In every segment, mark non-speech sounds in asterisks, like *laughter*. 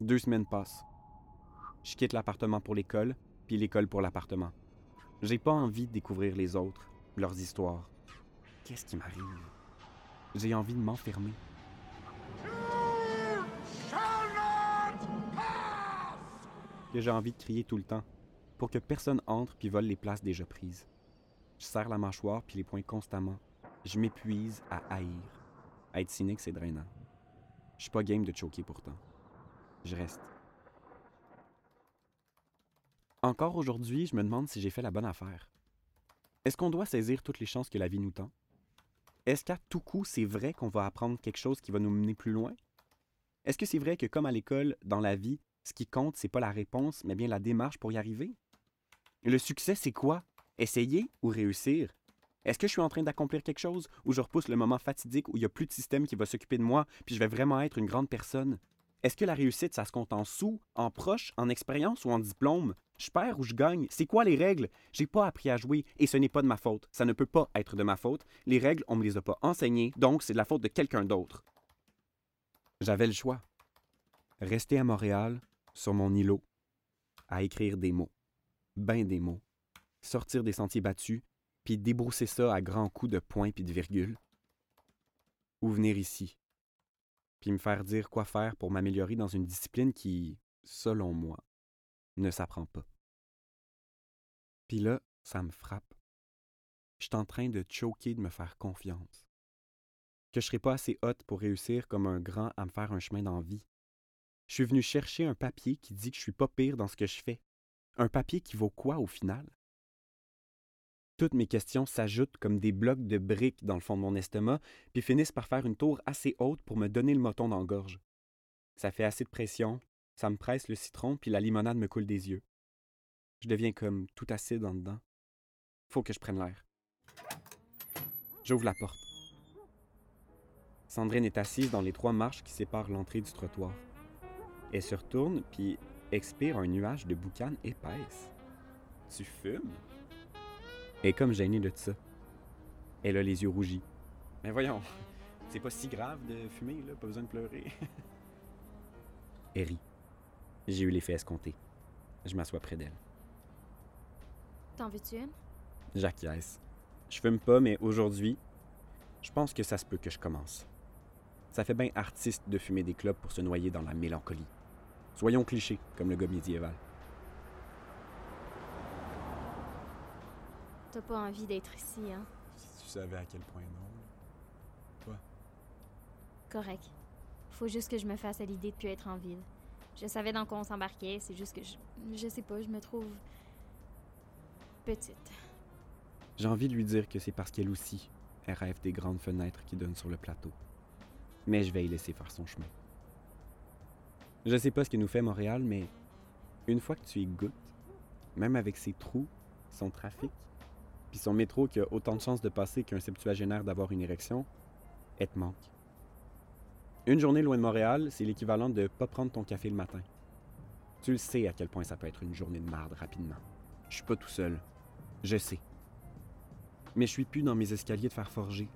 Deux semaines passent. Je quitte l'appartement pour l'école, puis l'école pour l'appartement. J'ai pas envie de découvrir les autres, leurs histoires. Qu'est-ce qui m'arrive? J'ai envie de m'enfermer. Que j'ai envie de crier tout le temps, pour que personne entre puis vole les places déjà prises. Je serre la mâchoire puis les poings constamment. Je m'épuise à haïr. Être cynique, c'est drainant. Je suis pas game de choquer pourtant. Je reste. Encore aujourd'hui, je me demande si j'ai fait la bonne affaire. Est-ce qu'on doit saisir toutes les chances que la vie nous tend? Est-ce qu'à tout coup, c'est vrai qu'on va apprendre quelque chose qui va nous mener plus loin? Est-ce que c'est vrai que, comme à l'école, dans la vie, ce qui compte, c'est pas la réponse, mais bien la démarche pour y arriver? Le succès, c'est quoi? Essayer ou réussir? Est-ce que je suis en train d'accomplir quelque chose ou je repousse le moment fatidique où il n'y a plus de système qui va s'occuper de moi puis je vais vraiment être une grande personne? Est-ce que la réussite, ça se compte en sous, en proches, en expérience ou en diplôme? Je perds ou je gagne? C'est quoi les règles? J'ai pas appris à jouer et ce n'est pas de ma faute. Ça ne peut pas être de ma faute. Les règles, on me les a pas enseignées, donc c'est de la faute de quelqu'un d'autre. J'avais le choix. Rester à Montréal, sur mon îlot, à écrire des mots. Ben des mots. Sortir des sentiers battus, puis débrousser ça à grands coups de points puis de virgules. Ou venir ici, puis me faire dire quoi faire pour m'améliorer dans une discipline qui, selon moi, ne s'apprend pas. Puis là, ça me frappe. Je suis en train de choquer de me faire confiance. Que je serai pas assez haute pour réussir comme un grand à me faire un chemin d'envie. Je suis venu chercher un papier qui dit que je suis pas pire dans ce que je fais. Un papier qui vaut quoi au final? Toutes mes questions s'ajoutent comme des blocs de briques dans le fond de mon estomac, puis finissent par faire une tour assez haute pour me donner le moton dans la gorge. Ça fait assez de pression, ça me presse le citron, puis la limonade me coule des yeux. Je deviens comme tout acide en dedans. Faut que je prenne l'air. J'ouvre la porte. Sandrine est assise dans les trois marches qui séparent l'entrée du trottoir. Elle se retourne, puis expire un nuage de boucan épaisse. Tu fumes? Elle est comme gênée de ça. Elle a les yeux rougis. Mais voyons, *laughs* c'est pas si grave de fumer, là, pas besoin de pleurer. *laughs* Elle rit. J'ai eu l'effet escompté. Je m'assois près d'elle. T'en veux-tu une? J'acquiesce. Je fume pas, mais aujourd'hui, je pense que ça se peut que je commence. Ça fait bien artiste de fumer des clopes pour se noyer dans la mélancolie. Soyons clichés, comme le gars médiéval. T'as pas envie d'être ici, hein? Si tu savais à quel point non. Toi, Correct. Faut juste que je me fasse à l'idée de plus être en ville. Je savais dans quoi on s'embarquait, c'est juste que je. Je sais pas, je me trouve. petite. J'ai envie de lui dire que c'est parce qu'elle aussi, elle rêve des grandes fenêtres qui donnent sur le plateau. Mais je vais y laisser faire son chemin. Je sais pas ce qui nous fait Montréal, mais une fois que tu y goûtes, même avec ses trous, son trafic, puis son métro qui a autant de chances de passer qu'un septuagénaire d'avoir une érection, elle te manque. Une journée loin de Montréal, c'est l'équivalent de pas prendre ton café le matin. Tu le sais à quel point ça peut être une journée de marde rapidement. Je suis pas tout seul. Je sais. Mais je suis plus dans mes escaliers de fer forgé.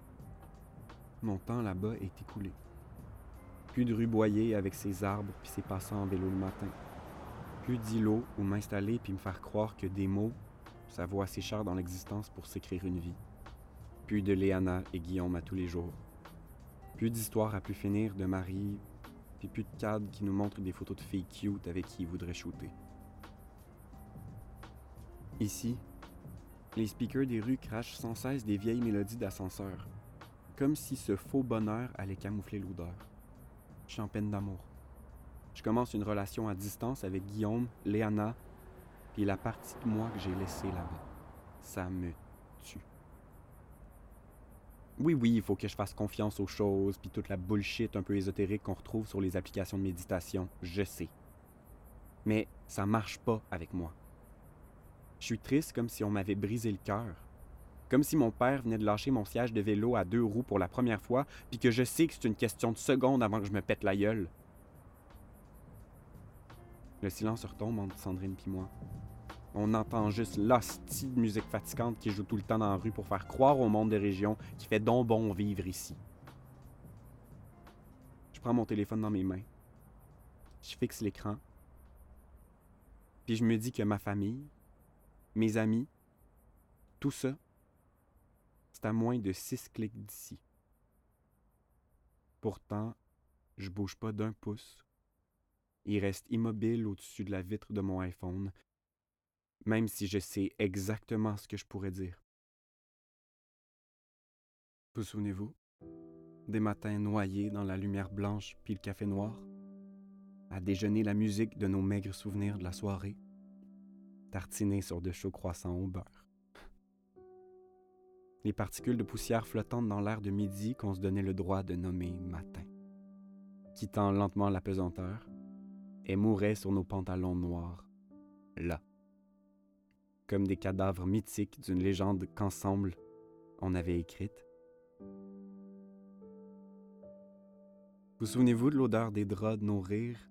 Mon temps là-bas est écoulé. Plus de rue boyée avec ses arbres puis ses passants en vélo le matin. Plus d'îlots où m'installer puis me faire croire que des mots, ça vaut assez cher dans l'existence pour s'écrire une vie. Plus de Léana et Guillaume à tous les jours. Plus d'histoires à plus finir de Marie, puis plus de cadres qui nous montrent des photos de filles cute avec qui ils voudraient shooter. Ici, les speakers des rues crachent sans cesse des vieilles mélodies d'ascenseur, comme si ce faux bonheur allait camoufler l'odeur. Je suis en peine d'amour. Je commence une relation à distance avec Guillaume, Léana, puis la partie de moi que j'ai laissée là-bas. Ça me tue. Oui, oui, il faut que je fasse confiance aux choses, puis toute la bullshit un peu ésotérique qu'on retrouve sur les applications de méditation, je sais. Mais ça marche pas avec moi. Je suis triste comme si on m'avait brisé le cœur. Comme si mon père venait de lâcher mon siège de vélo à deux roues pour la première fois, puis que je sais que c'est une question de secondes avant que je me pète la gueule. Le silence retombe entre Sandrine et moi. On entend juste l'hostie de musique fatigante qui joue tout le temps dans la rue pour faire croire au monde des régions qui fait donc bon vivre ici. Je prends mon téléphone dans mes mains. Je fixe l'écran. Puis je me dis que ma famille, mes amis, tout ça, c'est à moins de six clics d'ici. Pourtant, je bouge pas d'un pouce. Il reste immobile au-dessus de la vitre de mon iPhone, même si je sais exactement ce que je pourrais dire. Vous souvenez-vous Des matins noyés dans la lumière blanche puis le café noir? À déjeuner la musique de nos maigres souvenirs de la soirée Tartinés sur de chauds croissants au beurre. Les particules de poussière flottantes dans l'air de midi qu'on se donnait le droit de nommer matin. Quittant lentement la pesanteur, et mouraient sur nos pantalons noirs, là. Comme des cadavres mythiques d'une légende qu'ensemble on avait écrite Vous souvenez-vous de l'odeur des draps de nos rires,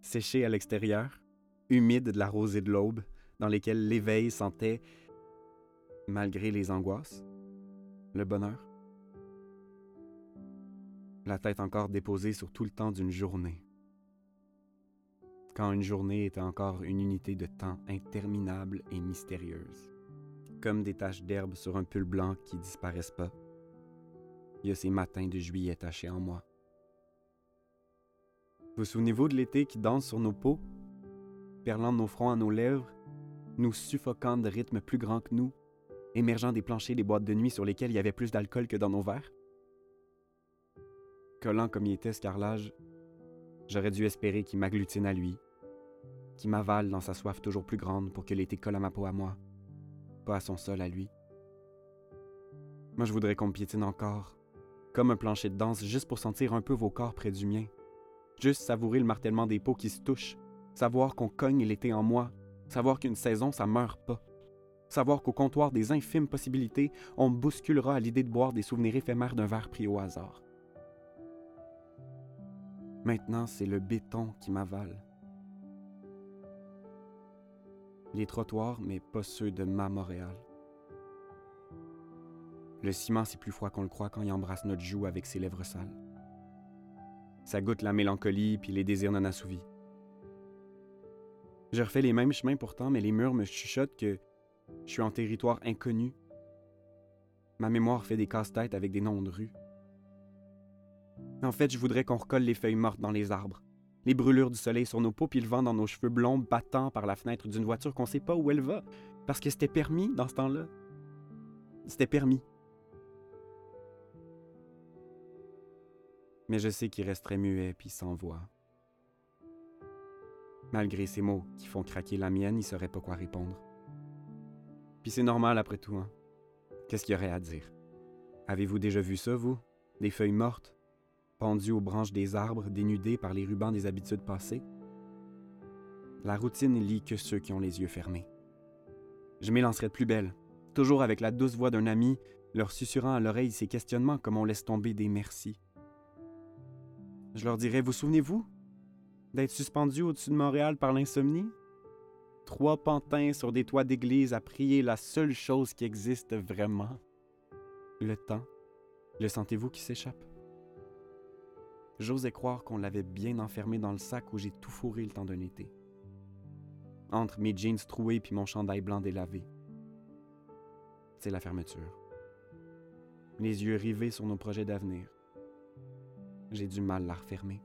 séchés à l'extérieur, humides de la rosée de l'aube, dans lesquels l'éveil sentait, malgré les angoisses, le bonheur? La tête encore déposée sur tout le temps d'une journée. Quand une journée était encore une unité de temps interminable et mystérieuse. Comme des taches d'herbe sur un pull blanc qui disparaissent pas. Il y a ces matins de juillet tachés en moi. Vous souvenez-vous de l'été qui danse sur nos peaux, perlant de nos fronts à nos lèvres, nous suffocant de rythmes plus grands que nous, émergeant des planchers des boîtes de nuit sur lesquelles il y avait plus d'alcool que dans nos verres? Collant comme il était ce carrelage, j'aurais dû espérer qu'il m'agglutine à lui, qu'il m'avale dans sa soif toujours plus grande pour que l'été colle à ma peau à moi, pas à son sol à lui. Moi, je voudrais qu'on me piétine encore, comme un plancher de danse, juste pour sentir un peu vos corps près du mien, Juste savourer le martèlement des peaux qui se touchent, savoir qu'on cogne l'été en moi, savoir qu'une saison, ça meurt pas. Savoir qu'au comptoir des infimes possibilités, on me bousculera à l'idée de boire des souvenirs éphémères d'un verre pris au hasard. Maintenant, c'est le béton qui m'avale. Les trottoirs, mais pas ceux de ma Montréal. Le ciment, c'est plus froid qu'on le croit quand il embrasse notre joue avec ses lèvres sales. Ça goûte la mélancolie puis les désirs non assouvis. Je refais les mêmes chemins pourtant, mais les murs me chuchotent que je suis en territoire inconnu. Ma mémoire fait des casse-têtes avec des noms de rues. En fait, je voudrais qu'on recolle les feuilles mortes dans les arbres, les brûlures du soleil sur nos peaux puis le vent dans nos cheveux blonds battant par la fenêtre d'une voiture qu'on sait pas où elle va, parce que c'était permis dans ce temps-là. C'était permis. mais je sais qu'il resterait muet puis sans voix. Malgré ces mots qui font craquer la mienne, il saurait pas quoi répondre. Puis c'est normal après tout, hein. Qu'est-ce qu'il y aurait à dire? Avez-vous déjà vu ça, vous? Des feuilles mortes, pendues aux branches des arbres, dénudées par les rubans des habitudes passées? La routine lit que ceux qui ont les yeux fermés. Je m'élancerais de plus belle, toujours avec la douce voix d'un ami, leur susurrant à l'oreille ces questionnements comme on laisse tomber des merci. Je leur dirais, vous souvenez-vous d'être suspendu au-dessus de Montréal par l'insomnie? Trois pantins sur des toits d'église à prier la seule chose qui existe vraiment. Le temps, le sentez-vous qui s'échappe? J'osais croire qu'on l'avait bien enfermé dans le sac où j'ai tout fourré le temps d'un été. Entre mes jeans troués puis mon chandail blanc délavé. C'est la fermeture. Les yeux rivés sur nos projets d'avenir j'ai du mal à la refermer.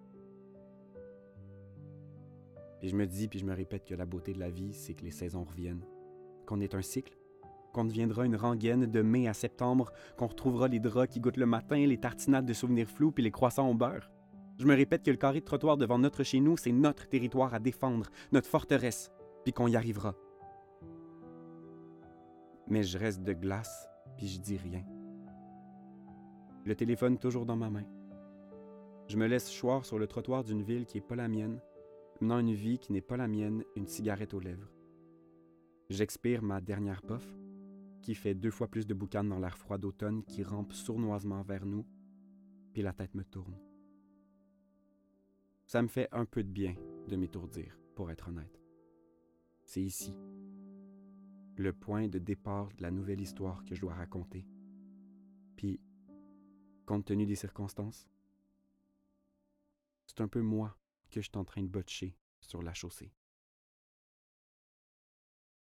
Puis je me dis, puis je me répète que la beauté de la vie, c'est que les saisons reviennent, qu'on est un cycle, qu'on deviendra une rengaine de mai à septembre, qu'on retrouvera les draps qui goûtent le matin, les tartinades de souvenirs flous, puis les croissants au beurre. Je me répète que le carré de trottoir devant notre chez nous, c'est notre territoire à défendre, notre forteresse, puis qu'on y arrivera. Mais je reste de glace, puis je dis rien. Le téléphone toujours dans ma main. Je me laisse choir sur le trottoir d'une ville qui n'est pas la mienne, menant une vie qui n'est pas la mienne, une cigarette aux lèvres. J'expire ma dernière puff, qui fait deux fois plus de boucan dans l'air froid d'automne qui rampe sournoisement vers nous, puis la tête me tourne. Ça me fait un peu de bien de m'étourdir, pour être honnête. C'est ici, le point de départ de la nouvelle histoire que je dois raconter. Puis, compte tenu des circonstances, c'est un peu moi que je suis en train de botcher sur la chaussée.